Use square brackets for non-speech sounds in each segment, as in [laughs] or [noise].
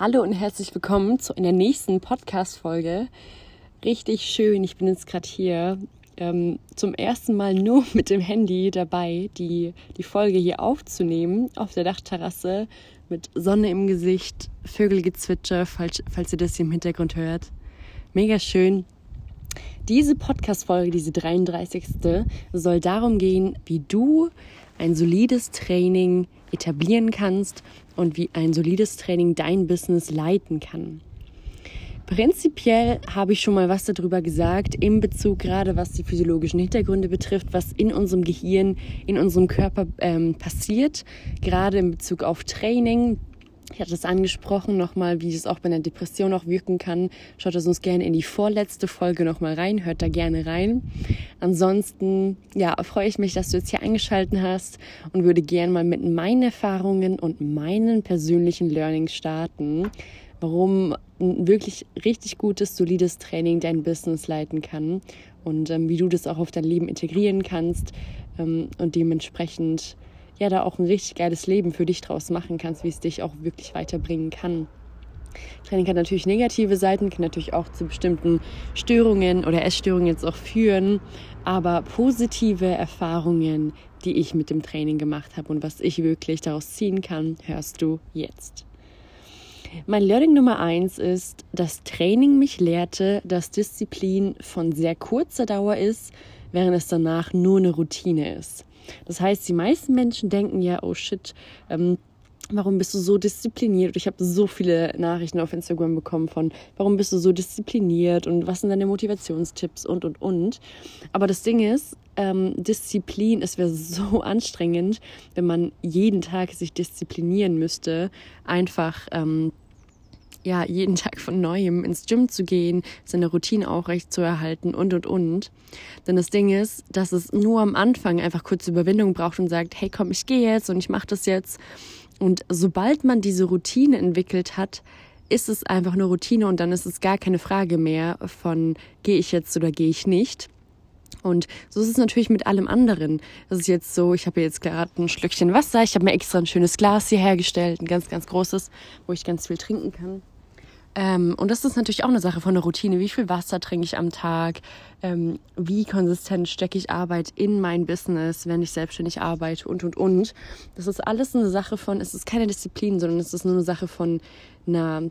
Hallo und herzlich willkommen zu einer nächsten Podcast-Folge. Richtig schön, ich bin jetzt gerade hier ähm, zum ersten Mal nur mit dem Handy dabei, die, die Folge hier aufzunehmen auf der Dachterrasse mit Sonne im Gesicht, Vögelgezwitscher, falls, falls ihr das hier im Hintergrund hört. Mega schön. Diese Podcast-Folge, diese 33. soll darum gehen, wie du ein solides Training etablieren kannst und wie ein solides Training dein Business leiten kann. Prinzipiell habe ich schon mal was darüber gesagt, in Bezug gerade was die physiologischen Hintergründe betrifft, was in unserem Gehirn, in unserem Körper ähm, passiert, gerade in Bezug auf Training, ich hatte es angesprochen nochmal, wie es auch bei einer Depression auch wirken kann. Schaut es uns gerne in die vorletzte Folge nochmal rein, hört da gerne rein. Ansonsten, ja, freue ich mich, dass du jetzt hier eingeschalten hast und würde gerne mal mit meinen Erfahrungen und meinen persönlichen Learnings starten, warum ein wirklich richtig gutes, solides Training dein Business leiten kann und ähm, wie du das auch auf dein Leben integrieren kannst ähm, und dementsprechend ja da auch ein richtig geiles Leben für dich draus machen kannst, wie es dich auch wirklich weiterbringen kann. Training kann natürlich negative Seiten, kann natürlich auch zu bestimmten Störungen oder Essstörungen jetzt auch führen, aber positive Erfahrungen, die ich mit dem Training gemacht habe und was ich wirklich daraus ziehen kann, hörst du jetzt. Mein Learning Nummer eins ist, dass Training mich lehrte, dass Disziplin von sehr kurzer Dauer ist, während es danach nur eine Routine ist. Das heißt, die meisten Menschen denken ja, oh shit, ähm, warum bist du so diszipliniert? Ich habe so viele Nachrichten auf Instagram bekommen von, warum bist du so diszipliniert und was sind deine Motivationstipps und, und, und. Aber das Ding ist, ähm, Disziplin, es wäre so [laughs] anstrengend, wenn man jeden Tag sich disziplinieren müsste, einfach ähm, ja, jeden Tag von neuem ins Gym zu gehen, seine Routine auch recht zu erhalten und, und, und. Denn das Ding ist, dass es nur am Anfang einfach kurze Überwindung braucht und sagt, hey, komm, ich gehe jetzt und ich mache das jetzt. Und sobald man diese Routine entwickelt hat, ist es einfach eine Routine und dann ist es gar keine Frage mehr von, gehe ich jetzt oder gehe ich nicht. Und so ist es natürlich mit allem anderen. Das ist jetzt so, ich habe jetzt gerade ein Schlückchen Wasser, ich habe mir extra ein schönes Glas hier hergestellt, ein ganz, ganz großes, wo ich ganz viel trinken kann. Ähm, und das ist natürlich auch eine Sache von der Routine. Wie viel Wasser trinke ich am Tag? Ähm, wie konsistent stecke ich Arbeit in mein Business, wenn ich selbstständig arbeite und, und, und. Das ist alles eine Sache von, es ist keine Disziplin, sondern es ist nur eine Sache von einer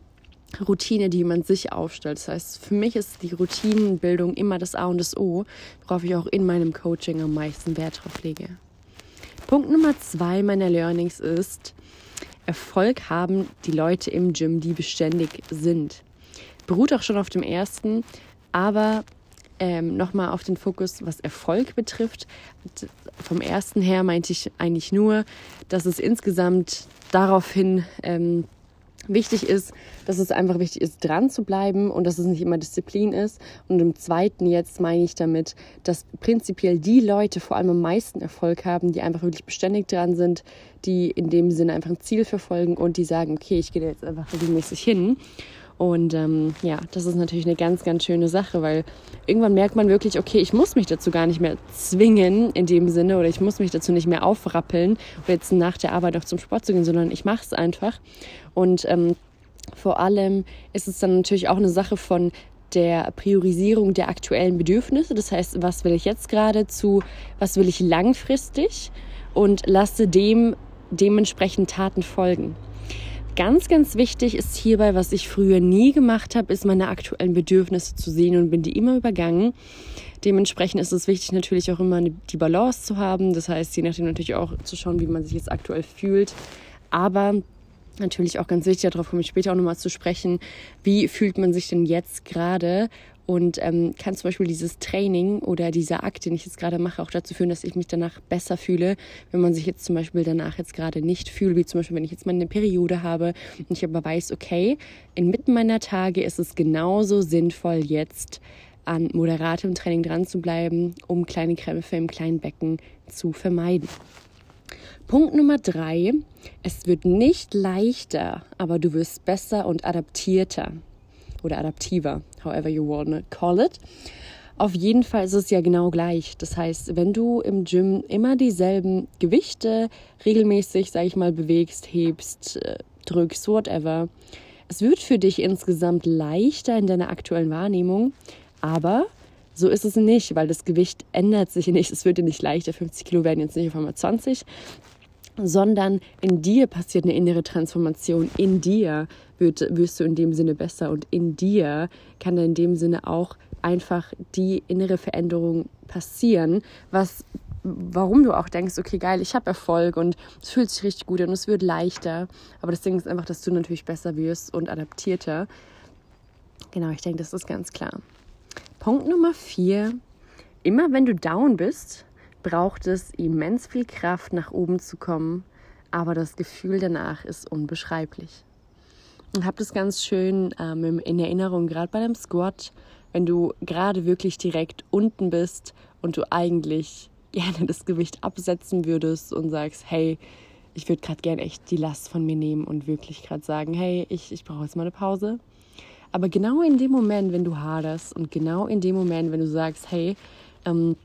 Routine, die man sich aufstellt. Das heißt, für mich ist die Routinenbildung immer das A und das O, worauf ich auch in meinem Coaching am meisten Wert drauf lege. Punkt Nummer zwei meiner Learnings ist, Erfolg haben die Leute im Gym, die beständig sind. Beruht auch schon auf dem ersten, aber ähm, nochmal auf den Fokus, was Erfolg betrifft. Vom ersten her meinte ich eigentlich nur, dass es insgesamt daraufhin ähm, wichtig ist, dass es einfach wichtig ist, dran zu bleiben und dass es nicht immer Disziplin ist. Und im zweiten jetzt meine ich damit, dass prinzipiell die Leute vor allem am meisten Erfolg haben, die einfach wirklich beständig dran sind, die in dem Sinne einfach ein Ziel verfolgen und die sagen, okay, ich gehe jetzt einfach regelmäßig hin. Und ähm, ja, das ist natürlich eine ganz, ganz schöne Sache, weil irgendwann merkt man wirklich, okay, ich muss mich dazu gar nicht mehr zwingen in dem Sinne oder ich muss mich dazu nicht mehr aufrappeln jetzt nach der Arbeit auch zum Sport zu gehen, sondern ich mache es einfach. Und ähm, vor allem ist es dann natürlich auch eine Sache von der Priorisierung der aktuellen Bedürfnisse. Das heißt, was will ich jetzt gerade zu, was will ich langfristig und lasse dem dementsprechend Taten folgen. Ganz, ganz wichtig ist hierbei, was ich früher nie gemacht habe, ist meine aktuellen Bedürfnisse zu sehen und bin die immer übergangen. Dementsprechend ist es wichtig, natürlich auch immer die Balance zu haben. Das heißt, je nachdem natürlich auch zu schauen, wie man sich jetzt aktuell fühlt. Aber natürlich auch ganz wichtig, darauf komme ich später auch nochmal zu sprechen, wie fühlt man sich denn jetzt gerade und ähm, kann zum Beispiel dieses Training oder dieser Akt, den ich jetzt gerade mache, auch dazu führen, dass ich mich danach besser fühle, wenn man sich jetzt zum Beispiel danach jetzt gerade nicht fühlt, wie zum Beispiel, wenn ich jetzt mal eine Periode habe und ich aber weiß, okay, inmitten meiner Tage ist es genauso sinnvoll, jetzt an moderatem Training dran zu bleiben, um kleine Krämpfe im kleinen Becken zu vermeiden. Punkt Nummer drei, es wird nicht leichter, aber du wirst besser und adaptierter oder adaptiver, however you wanna call it. Auf jeden Fall ist es ja genau gleich. Das heißt, wenn du im Gym immer dieselben Gewichte regelmäßig, sag ich mal, bewegst, hebst, äh, drückst, whatever, es wird für dich insgesamt leichter in deiner aktuellen Wahrnehmung, aber so ist es nicht, weil das Gewicht ändert sich nicht. Es wird dir nicht leichter. 50 Kilo werden jetzt nicht auf einmal 20, sondern in dir passiert eine innere Transformation. In dir wird, wirst du in dem Sinne besser und in dir kann in dem Sinne auch einfach die innere Veränderung passieren, was warum du auch denkst, okay, geil, ich habe Erfolg und es fühlt sich richtig gut und es wird leichter. Aber das Ding ist einfach, dass du natürlich besser wirst und adaptierter. Genau, ich denke, das ist ganz klar. Punkt Nummer vier. Immer wenn du down bist, braucht es immens viel Kraft, nach oben zu kommen, aber das Gefühl danach ist unbeschreiblich. Und habe das ganz schön ähm, in Erinnerung, gerade bei dem Squat, wenn du gerade wirklich direkt unten bist und du eigentlich [laughs] gerne das Gewicht absetzen würdest und sagst, hey, ich würde gerade gerne echt die Last von mir nehmen und wirklich gerade sagen, hey, ich, ich brauche jetzt mal eine Pause. Aber genau in dem Moment, wenn du haderst und genau in dem Moment, wenn du sagst, hey, ähm,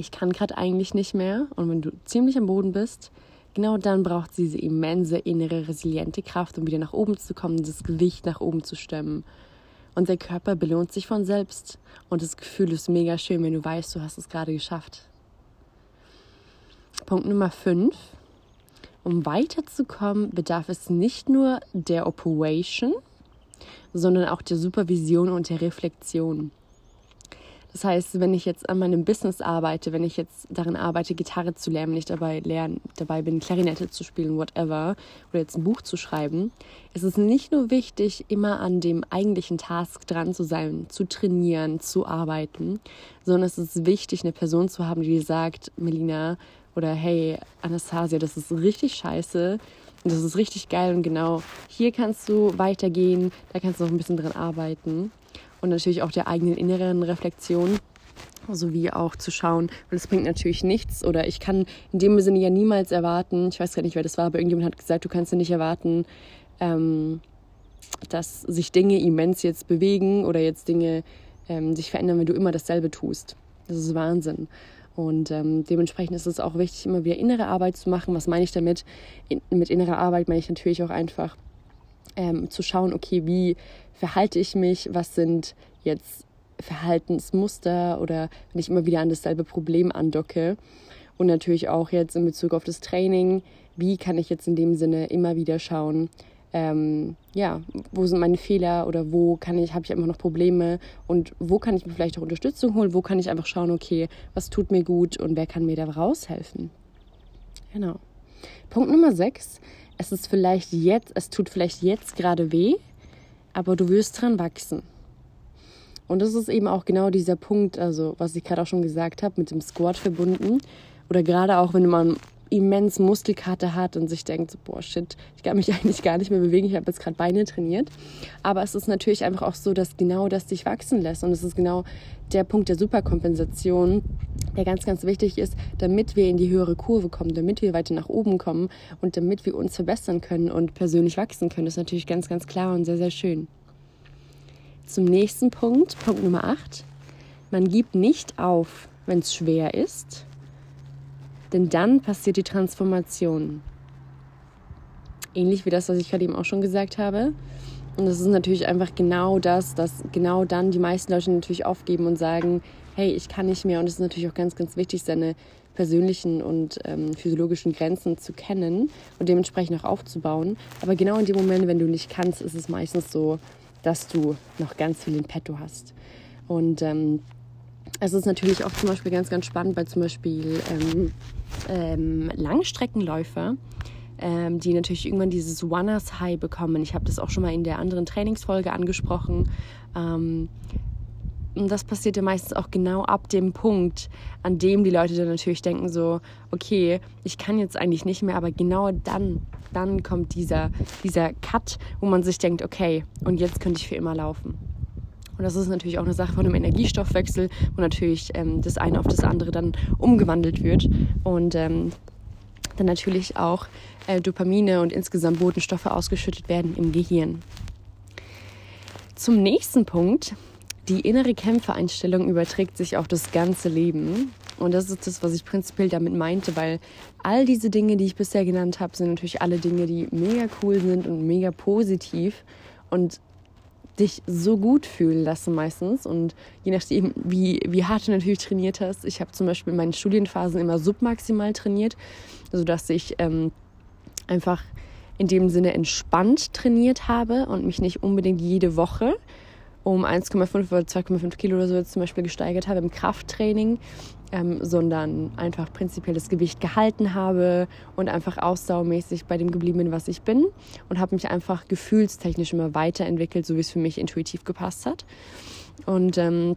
ich kann gerade eigentlich nicht mehr und wenn du ziemlich am Boden bist, genau dann braucht sie diese immense innere resiliente Kraft, um wieder nach oben zu kommen, das Gewicht nach oben zu stemmen. Und der Körper belohnt sich von selbst und das Gefühl ist mega schön, wenn du weißt, du hast es gerade geschafft. Punkt Nummer 5. Um weiterzukommen, bedarf es nicht nur der Operation, sondern auch der Supervision und der Reflexion. Das heißt, wenn ich jetzt an meinem Business arbeite, wenn ich jetzt darin arbeite, Gitarre zu lernen, wenn ich dabei lernen, dabei bin, Klarinette zu spielen, whatever, oder jetzt ein Buch zu schreiben, ist es nicht nur wichtig, immer an dem eigentlichen Task dran zu sein, zu trainieren, zu arbeiten, sondern es ist wichtig, eine Person zu haben, die sagt, Melina oder hey, Anastasia, das ist richtig scheiße. Das ist richtig geil und genau hier kannst du weitergehen, da kannst du noch ein bisschen dran arbeiten und natürlich auch der eigenen inneren Reflexion sowie auch zu schauen, weil es bringt natürlich nichts oder ich kann in dem Sinne ja niemals erwarten, ich weiß gar nicht, wer das war, aber irgendjemand hat gesagt, du kannst ja nicht erwarten, ähm, dass sich Dinge immens jetzt bewegen oder jetzt Dinge ähm, sich verändern, wenn du immer dasselbe tust. Das ist Wahnsinn. Und ähm, dementsprechend ist es auch wichtig, immer wieder innere Arbeit zu machen. Was meine ich damit? In, mit innerer Arbeit meine ich natürlich auch einfach ähm, zu schauen, okay, wie verhalte ich mich, was sind jetzt Verhaltensmuster oder wenn ich immer wieder an dasselbe Problem andocke. Und natürlich auch jetzt in Bezug auf das Training, wie kann ich jetzt in dem Sinne immer wieder schauen, ähm, ja, wo sind meine Fehler oder wo kann ich, habe ich einfach noch Probleme und wo kann ich mir vielleicht auch Unterstützung holen, wo kann ich einfach schauen, okay, was tut mir gut und wer kann mir da raushelfen. Genau. Punkt Nummer 6 es ist vielleicht jetzt, es tut vielleicht jetzt gerade weh, aber du wirst dran wachsen. Und das ist eben auch genau dieser Punkt, also was ich gerade auch schon gesagt habe, mit dem Squat verbunden. Oder gerade auch, wenn man immens Muskelkater hat und sich denkt, so, boah, shit, ich kann mich [laughs] eigentlich gar nicht mehr bewegen, ich habe jetzt gerade Beine trainiert. Aber es ist natürlich einfach auch so, dass genau das dich wachsen lässt. Und es ist genau der Punkt der Superkompensation, der ganz, ganz wichtig ist, damit wir in die höhere Kurve kommen, damit wir weiter nach oben kommen und damit wir uns verbessern können und persönlich wachsen können. Das ist natürlich ganz, ganz klar und sehr, sehr schön. Zum nächsten Punkt, Punkt Nummer 8. Man gibt nicht auf, wenn es schwer ist, denn dann passiert die Transformation. Ähnlich wie das, was ich gerade eben auch schon gesagt habe. Und das ist natürlich einfach genau das, dass genau dann die meisten Leute natürlich aufgeben und sagen, hey, ich kann nicht mehr. Und es ist natürlich auch ganz, ganz wichtig, seine persönlichen und ähm, physiologischen Grenzen zu kennen und dementsprechend auch aufzubauen. Aber genau in dem Moment, wenn du nicht kannst, ist es meistens so, dass du noch ganz viel in petto hast. Und ähm, es ist natürlich auch zum Beispiel ganz, ganz spannend, weil zum Beispiel ähm, ähm, Langstreckenläufer, ähm, die natürlich irgendwann dieses Runners High bekommen. Ich habe das auch schon mal in der anderen Trainingsfolge angesprochen. Ähm, das passiert ja meistens auch genau ab dem Punkt, an dem die Leute dann natürlich denken so, okay, ich kann jetzt eigentlich nicht mehr, aber genau dann, dann kommt dieser, dieser Cut, wo man sich denkt, okay, und jetzt könnte ich für immer laufen. Und das ist natürlich auch eine Sache von einem Energiestoffwechsel, wo natürlich ähm, das eine auf das andere dann umgewandelt wird. Und ähm, dann natürlich auch äh, Dopamine und insgesamt Botenstoffe ausgeschüttet werden im Gehirn. Zum nächsten Punkt. Die innere Kämpfereinstellung überträgt sich auf das ganze Leben. Und das ist das, was ich prinzipiell damit meinte, weil all diese Dinge, die ich bisher genannt habe, sind natürlich alle Dinge, die mega cool sind und mega positiv und dich so gut fühlen lassen meistens. Und je nachdem, wie, wie hart du natürlich trainiert hast. Ich habe zum Beispiel in meinen Studienphasen immer submaximal trainiert, sodass ich ähm, einfach in dem Sinne entspannt trainiert habe und mich nicht unbedingt jede Woche um 1,5 oder 2,5 Kilo oder so zum Beispiel gesteigert habe im Krafttraining, ähm, sondern einfach prinzipiell das Gewicht gehalten habe und einfach ausdauermäßig bei dem geblieben bin, was ich bin und habe mich einfach gefühlstechnisch immer weiterentwickelt, so wie es für mich intuitiv gepasst hat. Und ähm,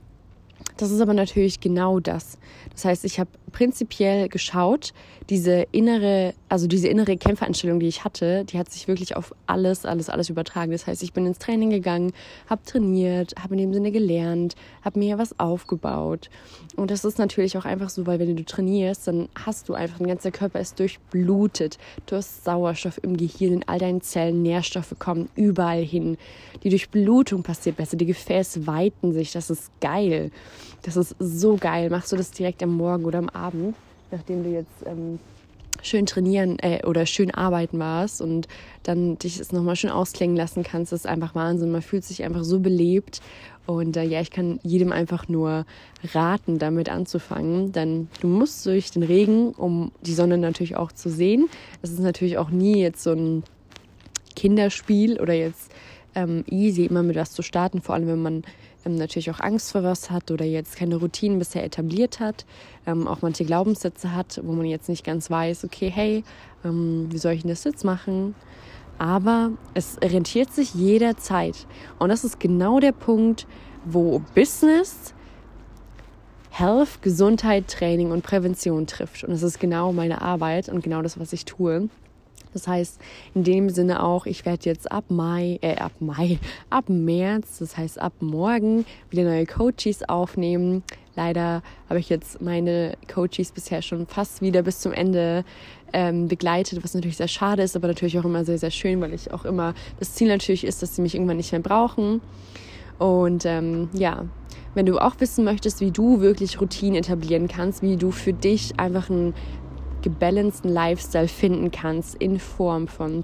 das ist aber natürlich genau das. Das heißt, ich habe prinzipiell geschaut, diese innere, also diese innere Kämpfereinstellung, die ich hatte, die hat sich wirklich auf alles, alles, alles übertragen. Das heißt, ich bin ins Training gegangen, habe trainiert, habe in dem Sinne gelernt, habe mir was aufgebaut. Und das ist natürlich auch einfach so, weil wenn du trainierst, dann hast du einfach, dein ganzer Körper ist durchblutet. Du hast Sauerstoff im Gehirn, in all deinen Zellen, Nährstoffe kommen überall hin. Die Durchblutung passiert besser, die Gefäße weiten sich, das ist geil. Das ist so geil. Machst du das direkt am Morgen oder am Abend, nachdem du jetzt ähm, schön trainieren äh, oder schön arbeiten warst und dann dich es nochmal schön ausklingen lassen kannst, das ist einfach Wahnsinn. Man fühlt sich einfach so belebt. Und äh, ja, ich kann jedem einfach nur raten, damit anzufangen. Denn du musst durch den Regen, um die Sonne natürlich auch zu sehen. Es ist natürlich auch nie jetzt so ein Kinderspiel oder jetzt ähm, easy, immer mit was zu starten, vor allem wenn man ähm, natürlich auch Angst vor was hat oder jetzt keine Routinen bisher etabliert hat, ähm, auch manche Glaubenssätze hat, wo man jetzt nicht ganz weiß, okay, hey, ähm, wie soll ich denn das jetzt machen? Aber es rentiert sich jederzeit. Und das ist genau der Punkt, wo Business, Health, Gesundheit, Training und Prävention trifft. Und das ist genau meine Arbeit und genau das, was ich tue. Das heißt, in dem Sinne auch, ich werde jetzt ab Mai, äh, ab Mai, [laughs] ab März, das heißt ab morgen wieder neue Coaches aufnehmen. Leider habe ich jetzt meine Coaches bisher schon fast wieder bis zum Ende ähm, begleitet, was natürlich sehr schade ist, aber natürlich auch immer sehr, sehr schön, weil ich auch immer, das Ziel natürlich ist, dass sie mich irgendwann nicht mehr brauchen. Und ähm, ja, wenn du auch wissen möchtest, wie du wirklich Routinen etablieren kannst, wie du für dich einfach ein gebalanceden Lifestyle finden kannst in Form von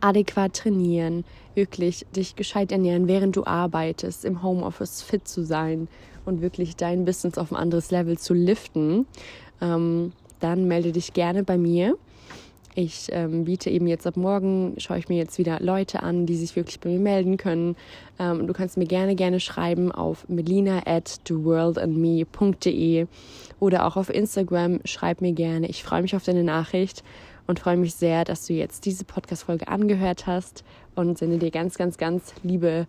adäquat trainieren, wirklich dich gescheit ernähren, während du arbeitest, im Homeoffice fit zu sein und wirklich dein Business auf ein anderes Level zu liften, ähm, dann melde dich gerne bei mir. Ich ähm, biete eben jetzt ab morgen, schaue ich mir jetzt wieder Leute an, die sich wirklich bei mir melden können. Ähm, du kannst mir gerne, gerne schreiben auf melina at theworldandme.de oder auch auf Instagram. Schreib mir gerne. Ich freue mich auf deine Nachricht und freue mich sehr, dass du jetzt diese Podcast-Folge angehört hast und sende dir ganz, ganz, ganz liebe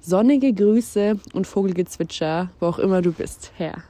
sonnige Grüße und Vogelgezwitscher, wo auch immer du bist, her.